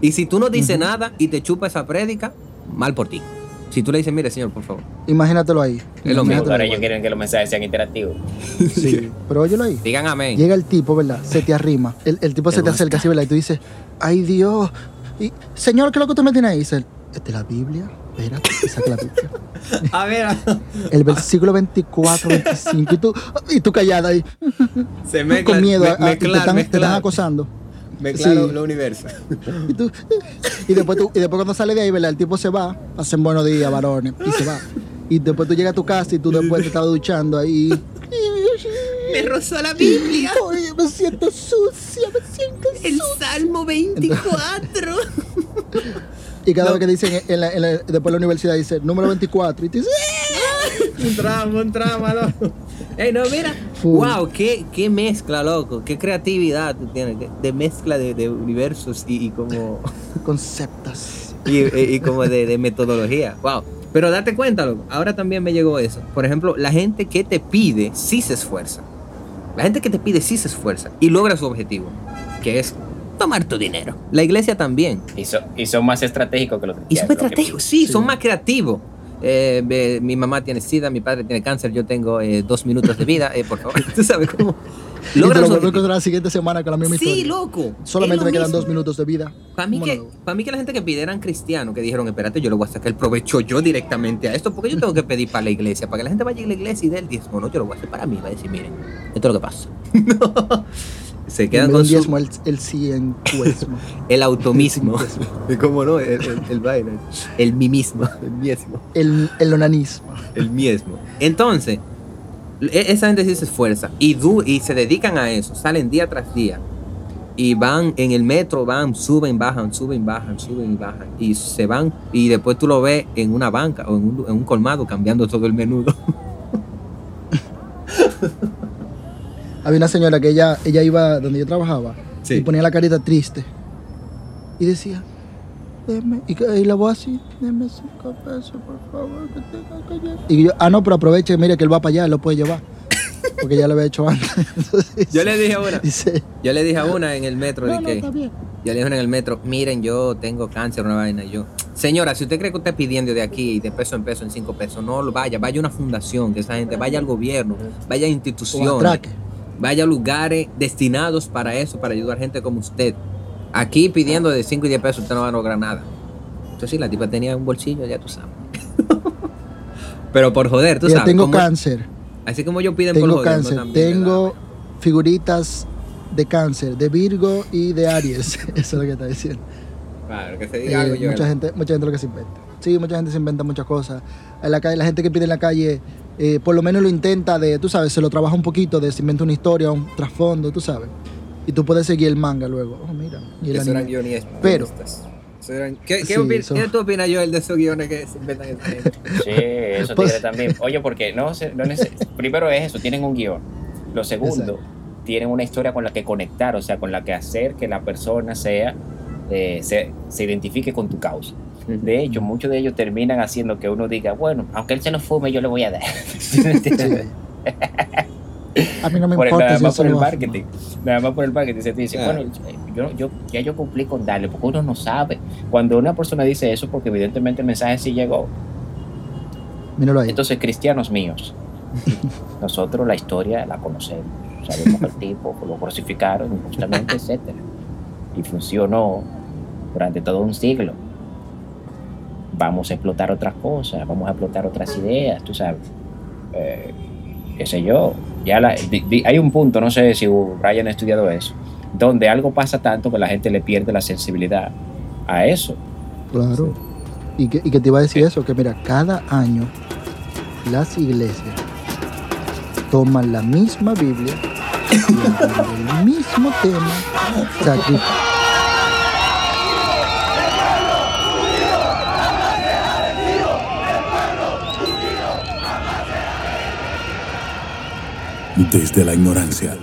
Y si tú no dices nada y te chupa esa prédica, mal por ti. Si tú le dices, mire, señor, por favor. Imagínatelo ahí. Es lo mismo, Ahora ellos quieren que los mensajes sean interactivos. Sí, pero óyelo ahí. Digan amén. Llega el tipo, ¿verdad? Se te arrima. El, el tipo se te acerca así, ¿verdad? Y tú dices, ay Dios. Y, Señor, ¿qué es lo que tú me tienes ahí? Dice, él, ¿es de la Biblia? Espérate, y saca la Biblia. A ver, El versículo 24, 25. Y tú, y tú callada ahí, se mezcla. con miedo. me- a- te, están, te están acosando. Mezclar Sí. lo- universo. Y, tú, y, después tú, y después cuando sale de ahí, ¿verdad? El tipo se va, hacen buenos días, varones, y se va. Y después tú llegas a tu casa y tú después te estás duchando ahí. Me rozó la Biblia. Ay, me siento sucia, me siento El sucia. Salmo 24. Y cada No. vez que dicen, en la- en la- después la universidad dice número 24, y tú dices, un tramo, un tramo, loco. Ey, no, mira. Full. Wow, qué, qué mezcla, loco. Qué creatividad tú tienes. De mezcla de, de universos y, y como. conceptos. y, y- y como de, de metodología. Wow. Pero date cuenta, loco. Ahora también me llegó eso. Por ejemplo, la gente que te pide sí se esfuerza. La gente que te pide sí se esfuerza y logra su objetivo, que es tomar tu dinero. La iglesia también. Y, so- y son más estratégicos que los Y son cristianos. que- estratégicos, sí, Sí. son más creativos. Eh, mi mamá tiene sida, mi padre tiene cáncer, yo tengo eh, dos minutos de vida, eh, por favor. ¿Tú sabes cómo? Y te Logran lo encontrar la siguiente semana con la misma Sí, historia. loco. Solamente me quedan dos minutos de vida. Para mí, que, para mí que la gente que pide eran cristianos, que dijeron, espérate, yo le voy a sacar el provecho yo directamente a esto, porque yo tengo que pedir para la iglesia, para que la gente vaya a la iglesia y dé el diezmo. No, yo lo voy a hacer para mí, va a decir, miren, esto es lo que pasa. No. Se quedan con su, diezmo, el, el cientuesmo. el automismo. ¿Y cómo no? El, el, el vaina. El mimismo. El miesmo. el, el onanismo. El miesmo. Entonces, e- esa gente sí se esfuerza y, du- y se dedican a eso, salen día tras día. Y van en el metro, van, suben, bajan, suben, bajan, suben y bajan. Y se van y después tú lo ves en una banca o en un, en un colmado cambiando todo el menudo. Había una señora que ella, ella iba donde yo trabajaba Sí. y ponía la carita triste. Y decía, deme, y, la voz así, deme cinco pesos, por favor, que tengo que llevar". Y yo, ah, no, pero aproveche, mire que él va para allá, él lo puede llevar. Porque ya lo había hecho antes. Entonces, Yo le dije a una, dice, yo le dije a una en el metro no, está. Yo le dije en el metro, miren, yo tengo cáncer, una vaina. Y yo, señora, si usted cree que usted pidiendo de aquí, de peso en peso, en cinco pesos, no lo vaya, vaya a una fundación, que esa gente, vaya al gobierno, vaya a instituciones. Vaya a lugares destinados para eso, para ayudar gente como usted. Aquí pidiendo de 5 y 10 pesos usted no va a lograr nada. Entonces sí, la tipa tenía un bolsillo, ya tú sabes. Pero por joder, tú Mira, sabes. tengo cáncer, así como ellos piden por tengo joder. no cáncer, también, tengo figuritas de cáncer, de Virgo y de Aries. Eso es lo que está diciendo. Claro, que se Eh, diga algo yo. mucha gente mucha gente lo que se inventa sí mucha gente se inventa muchas cosas en la calle la gente que pide en la calle eh, por lo menos lo intenta de tú sabes se lo trabaja un poquito de se inventa una historia un trasfondo tú sabes y tú puedes seguir el manga luego oh mira y el eran anime. guionistas. Pero- eran- ¿Qué, qué, Sí, opin- eso- ¿Qué tú opinas, Joel, de esos guiones que se inventan en cine? Sí, eso Pues- tiene también. Oye, porque no, se- no neces- primero es eso, tienen un guion. Lo segundo, Exacto. tienen una historia con la que conectar, o sea, con la que hacer que la persona sea, eh, se, se identifique con tu causa. De hecho, muchos de ellos terminan haciendo que uno diga, bueno, aunque él se lo fume, yo le voy a dar. A mí no me Por el- importa nada si más por el marketing. Nada más por el marketing. Se te dice, Claro. bueno, yo, yo, ya yo cumplí con darle, porque uno no sabe. Cuando una persona dice eso, porque evidentemente el mensaje sí llegó. míralo ahí Entonces, cristianos míos, nosotros la historia la conocemos. Sabemos que el tipo lo crucificaron injustamente, etcétera. Y funcionó durante todo un siglo. Vamos a explotar otras cosas, vamos a explotar otras ideas, tú sabes. Eh, qué sé yo. Ya hay un punto, no sé si Brian ha estudiado eso, donde algo pasa tanto que la gente le pierde la sensibilidad a eso. Claro. Y que, te iba a decir eso, que mira, cada año las iglesias toman la misma Biblia y del mismo tema. Sacri- Desde la ignorancia